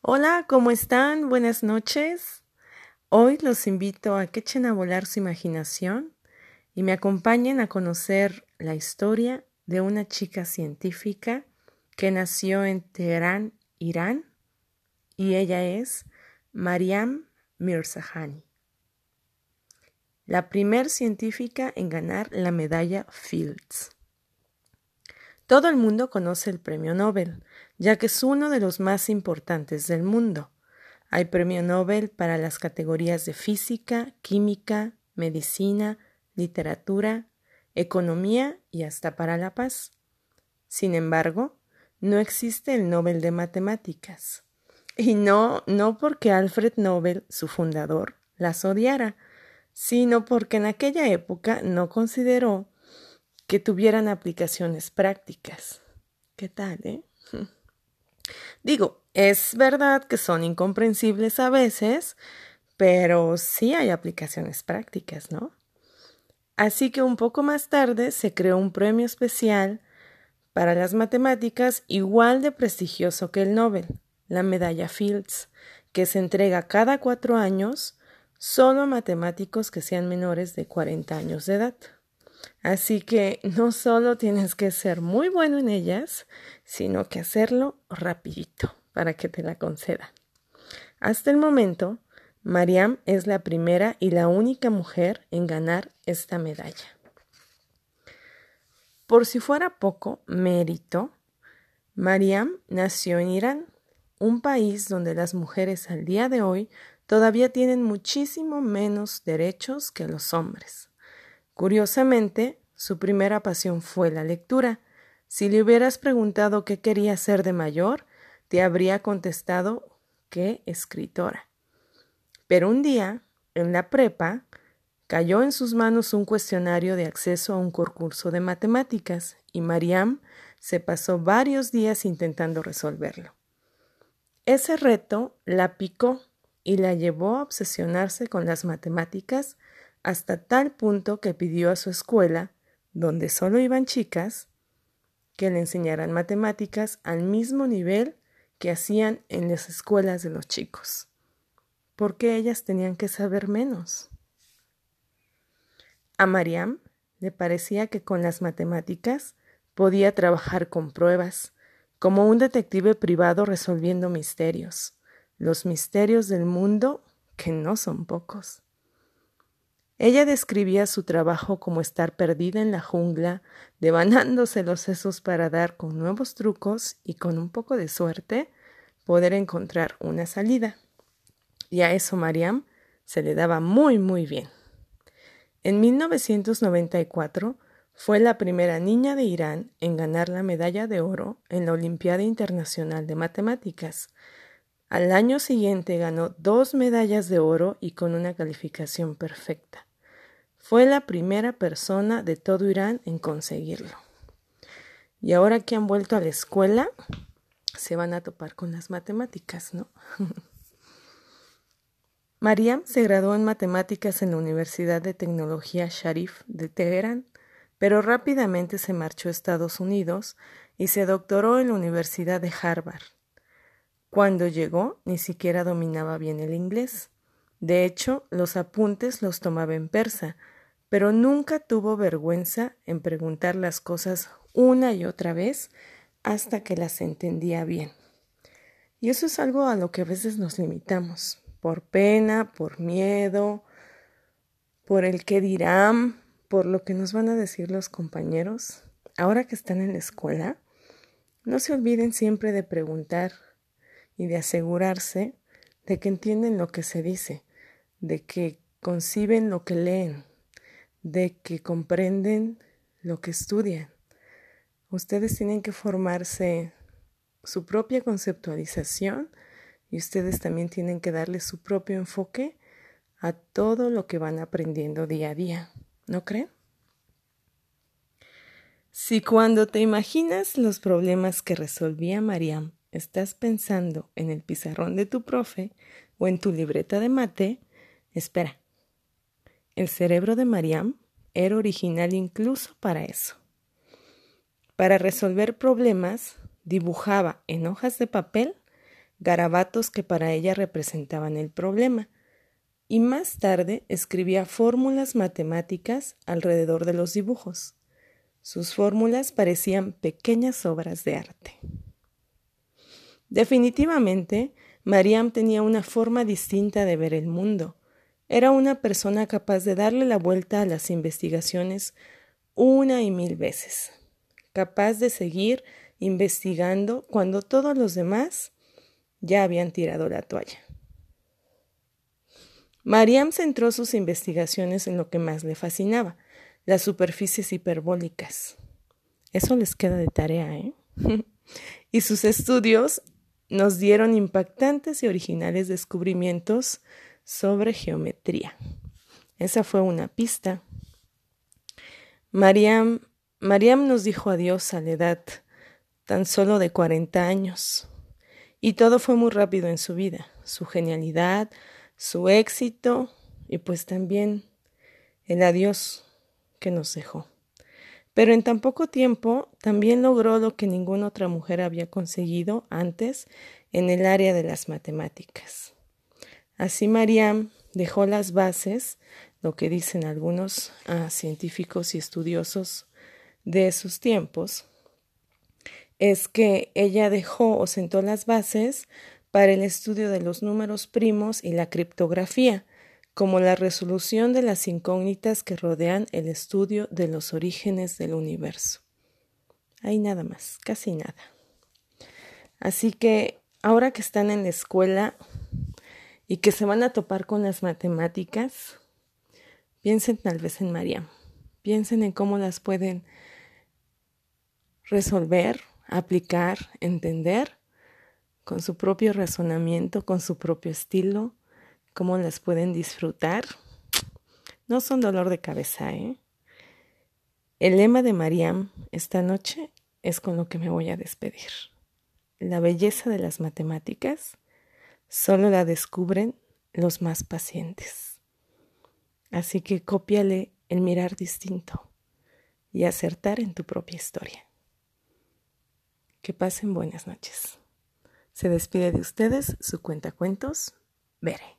Hola, ¿cómo están? Buenas noches. Hoy los invito a que echen a volar su imaginación y me acompañen a conocer la historia de una chica científica que nació en Teherán, Irán, y ella es Mariam Mirzahani, la primer científica en ganar la medalla Fields. Todo el mundo conoce el premio Nobel, ya que es uno de los más importantes del mundo. Hay premio Nobel para las categorías de física, química, medicina, literatura, economía y hasta para la paz. Sin embargo, no existe el Nobel de Matemáticas. Y no, no porque Alfred Nobel, su fundador, las odiara, sino porque en aquella época no consideró que tuvieran aplicaciones prácticas. ¿Qué tal, eh? Digo, es verdad que son incomprensibles a veces, pero sí hay aplicaciones prácticas, ¿no? Así que un poco más tarde se creó un premio especial para las matemáticas igual de prestigioso que el Nobel, la medalla Fields, que se entrega cada cuatro años solo a matemáticos que sean menores de 40 años de edad. Así que no solo tienes que ser muy bueno en ellas, sino que hacerlo rapidito para que te la concedan. Hasta el momento, Mariam es la primera y la única mujer en ganar esta medalla. Por si fuera poco mérito, Mariam nació en Irán, un país donde las mujeres al día de hoy todavía tienen muchísimo menos derechos que los hombres. Curiosamente, su primera pasión fue la lectura. Si le hubieras preguntado qué quería ser de mayor, te habría contestado que escritora. Pero un día, en la prepa, cayó en sus manos un cuestionario de acceso a un concurso de matemáticas y Mariam se pasó varios días intentando resolverlo. Ese reto la picó y la llevó a obsesionarse con las matemáticas hasta tal punto que pidió a su escuela, donde solo iban chicas, que le enseñaran matemáticas al mismo nivel que hacían en las escuelas de los chicos, porque ellas tenían que saber menos. A Mariam le parecía que con las matemáticas podía trabajar con pruebas, como un detective privado resolviendo misterios, los misterios del mundo que no son pocos. Ella describía su trabajo como estar perdida en la jungla, devanándose los sesos para dar con nuevos trucos y con un poco de suerte poder encontrar una salida. Y a eso Mariam se le daba muy muy bien. En 1994 fue la primera niña de Irán en ganar la medalla de oro en la Olimpiada Internacional de Matemáticas. Al año siguiente ganó dos medallas de oro y con una calificación perfecta. Fue la primera persona de todo Irán en conseguirlo. Y ahora que han vuelto a la escuela, se van a topar con las matemáticas, ¿no? Mariam se graduó en matemáticas en la Universidad de Tecnología Sharif de Teherán, pero rápidamente se marchó a Estados Unidos y se doctoró en la Universidad de Harvard. Cuando llegó, ni siquiera dominaba bien el inglés. De hecho, los apuntes los tomaba en persa, pero nunca tuvo vergüenza en preguntar las cosas una y otra vez hasta que las entendía bien. Y eso es algo a lo que a veces nos limitamos, por pena, por miedo, por el que dirán, por lo que nos van a decir los compañeros. Ahora que están en la escuela, no se olviden siempre de preguntar y de asegurarse de que entienden lo que se dice, de que conciben lo que leen, de que comprenden lo que estudian. Ustedes tienen que formarse su propia conceptualización y ustedes también tienen que darle su propio enfoque a todo lo que van aprendiendo día a día. ¿No creen? Si cuando te imaginas los problemas que resolvía Mariam estás pensando en el pizarrón de tu profe o en tu libreta de mate, espera, el cerebro de Mariam era original incluso para eso. Para resolver problemas, dibujaba en hojas de papel garabatos que para ella representaban el problema, y más tarde escribía fórmulas matemáticas alrededor de los dibujos. Sus fórmulas parecían pequeñas obras de arte. Definitivamente, Mariam tenía una forma distinta de ver el mundo. Era una persona capaz de darle la vuelta a las investigaciones una y mil veces, capaz de seguir investigando cuando todos los demás ya habían tirado la toalla. Mariam centró sus investigaciones en lo que más le fascinaba, las superficies hiperbólicas. Eso les queda de tarea, ¿eh? y sus estudios nos dieron impactantes y originales descubrimientos sobre geometría. Esa fue una pista. Mariam, Mariam nos dijo adiós a la edad tan solo de 40 años. Y todo fue muy rápido en su vida, su genialidad, su éxito y pues también el adiós que nos dejó. Pero en tan poco tiempo también logró lo que ninguna otra mujer había conseguido antes en el área de las matemáticas. Así Mariam dejó las bases, lo que dicen algunos ah, científicos y estudiosos de esos tiempos, es que ella dejó o sentó las bases para el estudio de los números primos y la criptografía, como la resolución de las incógnitas que rodean el estudio de los orígenes del universo. Hay nada más, casi nada. Así que ahora que están en la escuela y que se van a topar con las matemáticas, piensen tal vez en María, piensen en cómo las pueden resolver, aplicar, entender con su propio razonamiento, con su propio estilo, cómo las pueden disfrutar. No son dolor de cabeza, ¿eh? El lema de Mariam esta noche es con lo que me voy a despedir. La belleza de las matemáticas solo la descubren los más pacientes. Así que cópiale el mirar distinto y acertar en tu propia historia. Que pasen buenas noches. Se despide de ustedes su cuenta cuentos, Bere.